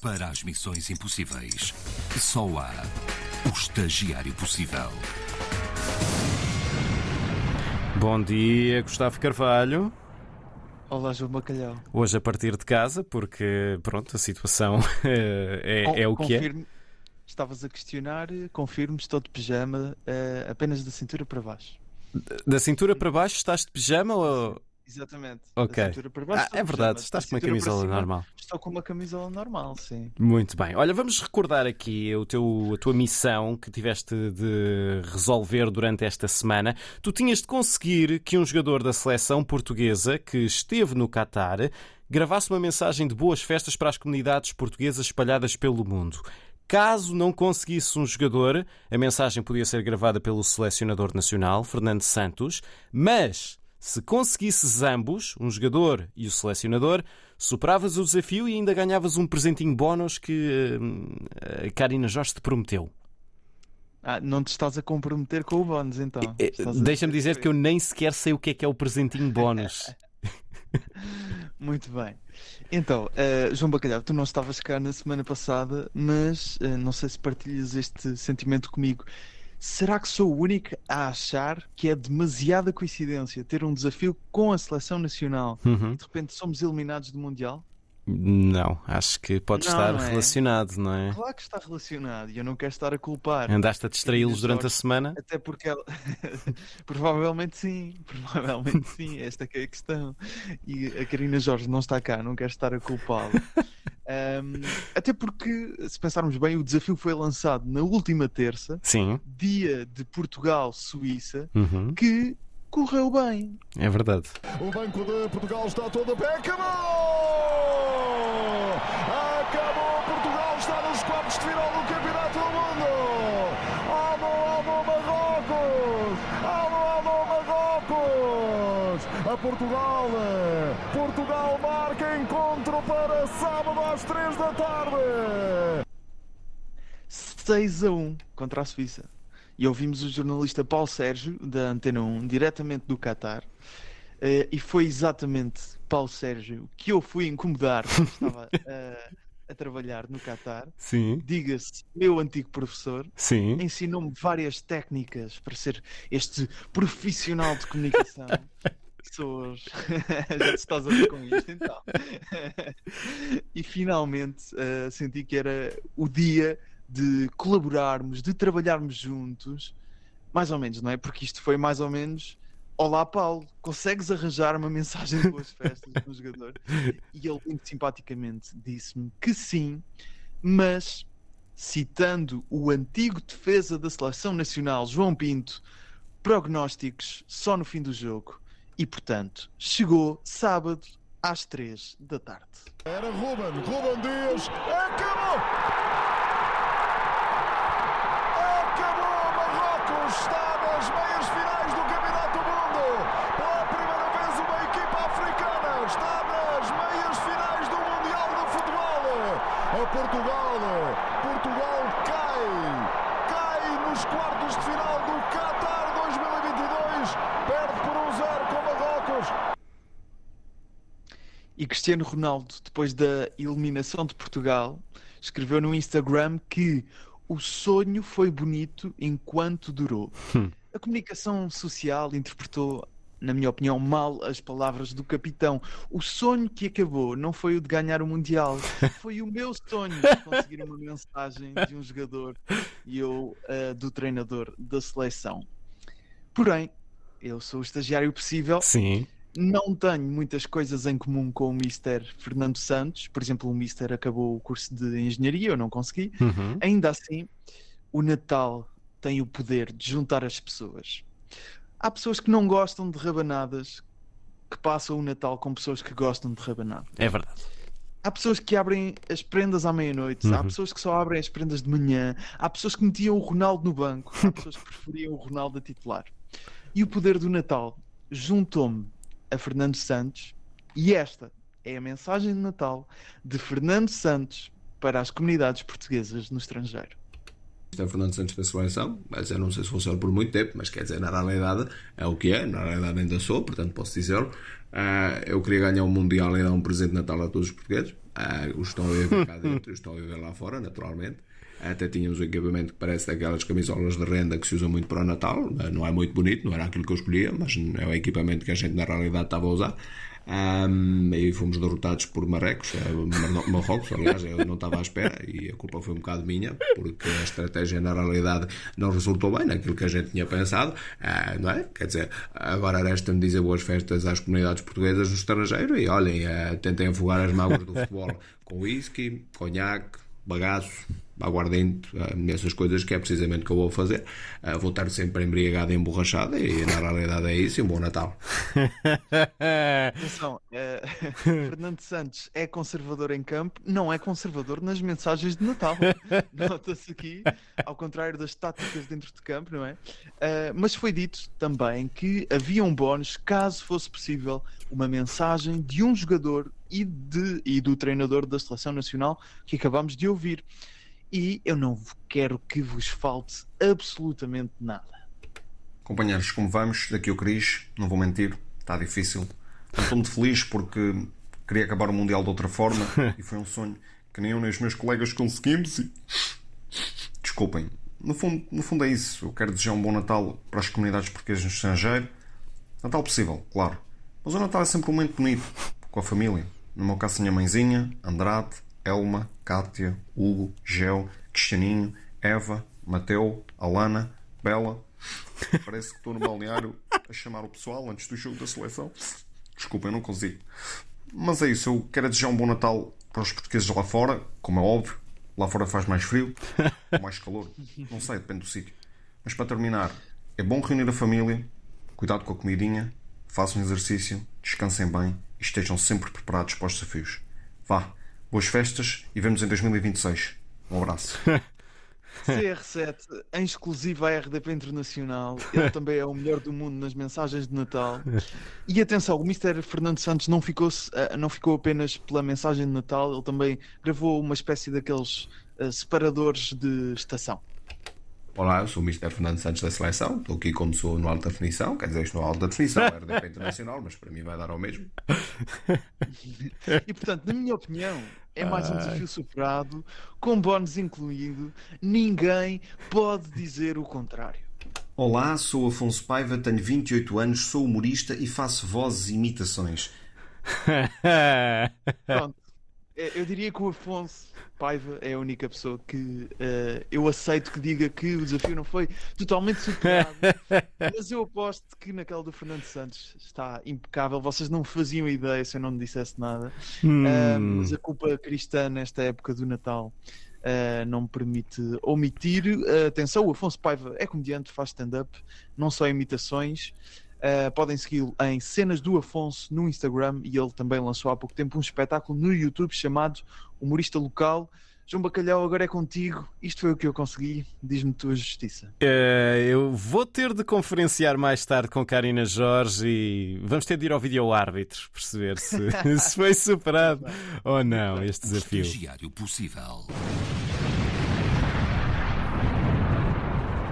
Para as missões impossíveis, só há o estagiário possível. Bom dia, Gustavo Carvalho. Olá, João Bacalhau. Hoje a partir de casa, porque pronto, a situação é, é, é o que é. Estavas a questionar, confirmo, estou de pijama, uh, apenas da cintura para baixo. Da cintura para baixo estás de pijama ou, Exatamente. Ok. Ah, é verdade, estás com uma camisola cima, normal. Estou com uma camisola normal, sim. Muito bem. Olha, vamos recordar aqui o teu, a tua missão que tiveste de resolver durante esta semana. Tu tinhas de conseguir que um jogador da seleção portuguesa que esteve no Qatar gravasse uma mensagem de boas festas para as comunidades portuguesas espalhadas pelo mundo. Caso não conseguisse um jogador, a mensagem podia ser gravada pelo selecionador nacional, Fernando Santos, mas se conseguisses ambos, um jogador e o selecionador, superavas o desafio e ainda ganhavas um presentinho bónus que uh, a Karina Jorge te prometeu. Ah, não te estás a comprometer com o bónus, então. Deixa-me dizer que eu nem sequer sei o que é que é o presentinho bónus. Muito bem. Então, uh, João Bacalhau, tu não estavas cá na semana passada, mas uh, não sei se partilhas este sentimento comigo. Será que sou o único a achar que é demasiada coincidência ter um desafio com a seleção nacional uhum. e de repente somos eliminados do Mundial? Não, acho que pode não, estar não é? relacionado, não é? Claro que está relacionado e eu não quero estar a culpar. Andaste a distraí-los durante a semana? Até porque ela... provavelmente sim, provavelmente sim, esta é a questão. E a Karina Jorge não está cá, não quero estar a culpá-la. Um, até porque, se pensarmos bem, o desafio foi lançado na última terça, Sim. dia de Portugal-Suíça, uhum. que correu bem. É verdade. O banco de Portugal está todo a pé. Acabou! Acabou! Portugal está nos quartos de final do Campeonato do Mundo! Alô, alô, Marrocos! Alô, alô, Marrocos! A Portugal! Portugal marca encontro para sábado às 3 da tarde! 6 a 1 contra a Suíça. E ouvimos o jornalista Paulo Sérgio, da Antena 1, diretamente do Qatar. Uh, e foi exatamente Paulo Sérgio que eu fui incomodar quando estava uh, a trabalhar no Qatar. Sim. Diga-se, meu antigo professor. Sim. Ensinou-me várias técnicas para ser este profissional de comunicação. Pessoas. Já te estás a ver com isto, então. e finalmente uh, senti que era o dia de colaborarmos, de trabalharmos juntos, mais ou menos, não é? Porque isto foi mais ou menos. Olá, Paulo, consegues arranjar uma mensagem de boas festas no jogador? E ele, muito simpaticamente, disse-me que sim, mas citando o antigo defesa da seleção nacional, João Pinto, prognósticos só no fim do jogo. E, portanto, chegou sábado às três da tarde. Era Ruben, Ruben Dias, acabou! está nas meias finais do Campeonato do Mundo. Pela primeira vez, uma equipa africana está nas meias finais do Mundial de Futebol. A Portugal, Portugal cai, cai nos quartos de final do Qatar 2022, perde por um zero Marrocos. E Cristiano Ronaldo, depois da eliminação de Portugal, escreveu no Instagram que o sonho foi bonito enquanto durou. Hum. A comunicação social interpretou, na minha opinião, mal as palavras do capitão. O sonho que acabou não foi o de ganhar o Mundial, foi o meu sonho de conseguir uma mensagem de um jogador e eu uh, do treinador da seleção. Porém, eu sou o estagiário possível. Sim não tenho muitas coisas em comum com o Mr. Fernando Santos. Por exemplo, o Mr. acabou o curso de engenharia, eu não consegui. Uhum. Ainda assim, o Natal tem o poder de juntar as pessoas. Há pessoas que não gostam de rabanadas que passam o Natal com pessoas que gostam de rabanadas. É verdade. Há pessoas que abrem as prendas à meia-noite, uhum. há pessoas que só abrem as prendas de manhã, há pessoas que metiam o Ronaldo no banco, há pessoas que preferiam o Ronaldo a titular. E o poder do Natal juntou-me a Fernando Santos e esta é a mensagem de Natal de Fernando Santos para as comunidades portuguesas no estrangeiro. Isto é Fernando Santos da seleção, mas eu não sei se funciona por muito tempo, mas quer dizer, na realidade é o que é, na realidade ainda sou, portanto posso dizer Ah, eu queria ganhar o Mundial e dar um presente de Natal a todos os portugueses. Ah, os estão a viver cá dentro, os estão a viver lá fora, naturalmente. Até tínhamos um equipamento que parece daquelas camisolas de renda que se usa muito para o Natal. Não é muito bonito, não era aquilo que eu escolhia, mas é o equipamento que a gente na realidade estava a usar. Um, e fomos derrotados por Marrecos, eh, Mar- Marrocos, aliás, eu não estava à espera e a culpa foi um bocado minha, porque a estratégia na realidade não resultou bem naquilo que a gente tinha pensado, ah, não é? Quer dizer, agora resta-me dizer boas festas às comunidades portuguesas no estrangeiro e olhem, eh, tentem afogar as mágoas do futebol com whisky, conhaque, bagaço, aguardente, eh, essas coisas que é precisamente o que eu vou fazer. Eh, vou estar sempre embriagado e emborrachado e na realidade é isso e um bom Natal. Atenção, eh, Fernando Santos é conservador em campo, não é conservador nas mensagens de Natal. Nota-se aqui, ao contrário das táticas dentro de campo, não é? Mas foi dito também que havia um bónus caso fosse possível uma mensagem de um jogador e, de, e do treinador da Seleção Nacional que acabamos de ouvir. E eu não quero que vos falte absolutamente nada. Companheiros, como vamos? Daqui o Cris, não vou mentir, está difícil. Estou muito feliz porque queria acabar o Mundial de outra forma e foi um sonho que nem eu nem os meus colegas conseguimos e... Desculpem, no fundo, no fundo é isso. Eu quero desejar um bom Natal para as comunidades portuguesas no estrangeiro. Natal possível, claro. Mas o Natal é sempre um momento bonito, com a família. No meu caso, minha mãezinha, Andrade, Elma, Cátia, Hugo, Gel, Cristianinho, Eva, Mateu, Alana, Bela. Parece que estou no balneário a chamar o pessoal antes do jogo da seleção. Desculpa, eu não consigo. Mas é isso, eu quero desejar um bom Natal para os portugueses lá fora, como é óbvio. Lá fora faz mais frio ou mais calor. Não sei, depende do sítio. Mas para terminar, é bom reunir a família, cuidado com a comidinha, façam exercício, descansem bem e estejam sempre preparados para os desafios. Vá, boas festas e vemos em 2026. Um abraço. CR7 em exclusivo à RDP Internacional. Ele também é o melhor do mundo nas mensagens de Natal. E atenção, o Mr. Fernando Santos não ficou, eh, não ficou apenas pela mensagem de Natal, ele também gravou uma espécie daqueles eh, separadores de estação. Olá, eu sou o Mr. Fernando Santos da Seleção, estou aqui como sou no Alta Definição, quer dizer, estou no Alta Definição, é RDP Internacional, mas para mim vai dar ao mesmo. E portanto, na minha opinião, é mais um desafio superado, com bónus incluído. Ninguém pode dizer o contrário. Olá, sou Afonso Paiva, tenho 28 anos, sou humorista e faço vozes e imitações. Pronto. Eh, Eu diria que o Afonso Paiva é a única pessoa que eh, eu aceito que diga que o desafio não foi totalmente superado. mas eu aposto que naquela do Fernando Santos está impecável. Vocês não faziam ideia se eu não me dissesse nada. Ah, mas a culpa cristã nesta época do Natal ah, não me permite omitir. Atenção, o Afonso Paiva é comediante, faz stand-up, não só imitações. Ah, podem segui-lo em Cenas do Afonso no Instagram e ele também lançou há pouco tempo um espetáculo no YouTube chamado Humorista Local. João Bacalhau, agora é contigo. Isto foi o que eu consegui. Diz-me tua justiça. Eh, eu vou ter de conferenciar mais tarde com Karina Jorge e vamos ter de ir ao vídeo árbitro perceber se, se foi superado ou não este desafio. estagiário possível.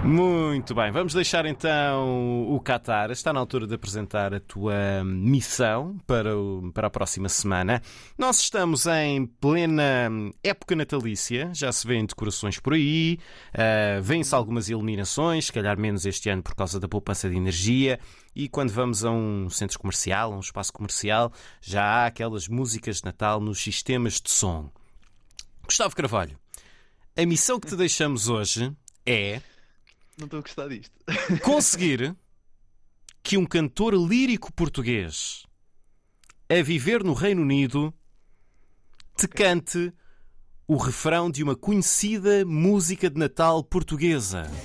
Muito bem, vamos deixar então o Qatar. Está na altura de apresentar a tua missão para, o- para a próxima semana. Nós estamos em plena época natalícia, já se vêem decorações por aí, ah, vêm-se algumas eliminações, se calhar menos este ano por causa da poupança de energia. E quando vamos a um centro comercial, a um espaço comercial, já há aquelas músicas de Natal nos sistemas de som. Gustavo Carvalho, a missão que te deixamos hoje é Não estou a gostar disto. conseguir que um cantor lírico português a viver no Reino Unido te cante o refrão de uma conhecida música de Natal portuguesa.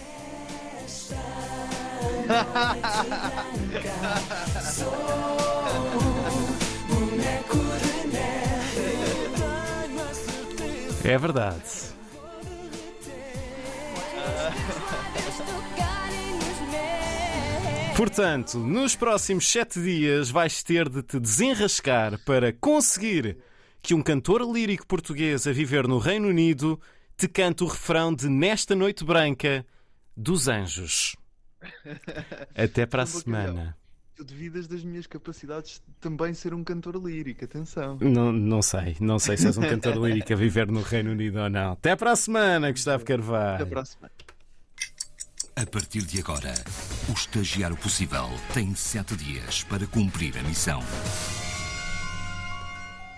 É verdade. Portanto, nos próximos sete dias vais ter de te desenrascar para conseguir que um cantor lírico português a viver no Reino Unido te cante o refrão de Nesta Noite Branca dos Anjos. Até para a semana. Tu duvidas das minhas capacidades de também ser um cantor lírico, atenção. Não, não sei, não sei se és um cantor lírico a viver no Reino Unido ou não. Até para a semana, Gustavo Carvalho. Até para a semana. A partir de agora, o estagiário possível tem sete dias para cumprir a missão.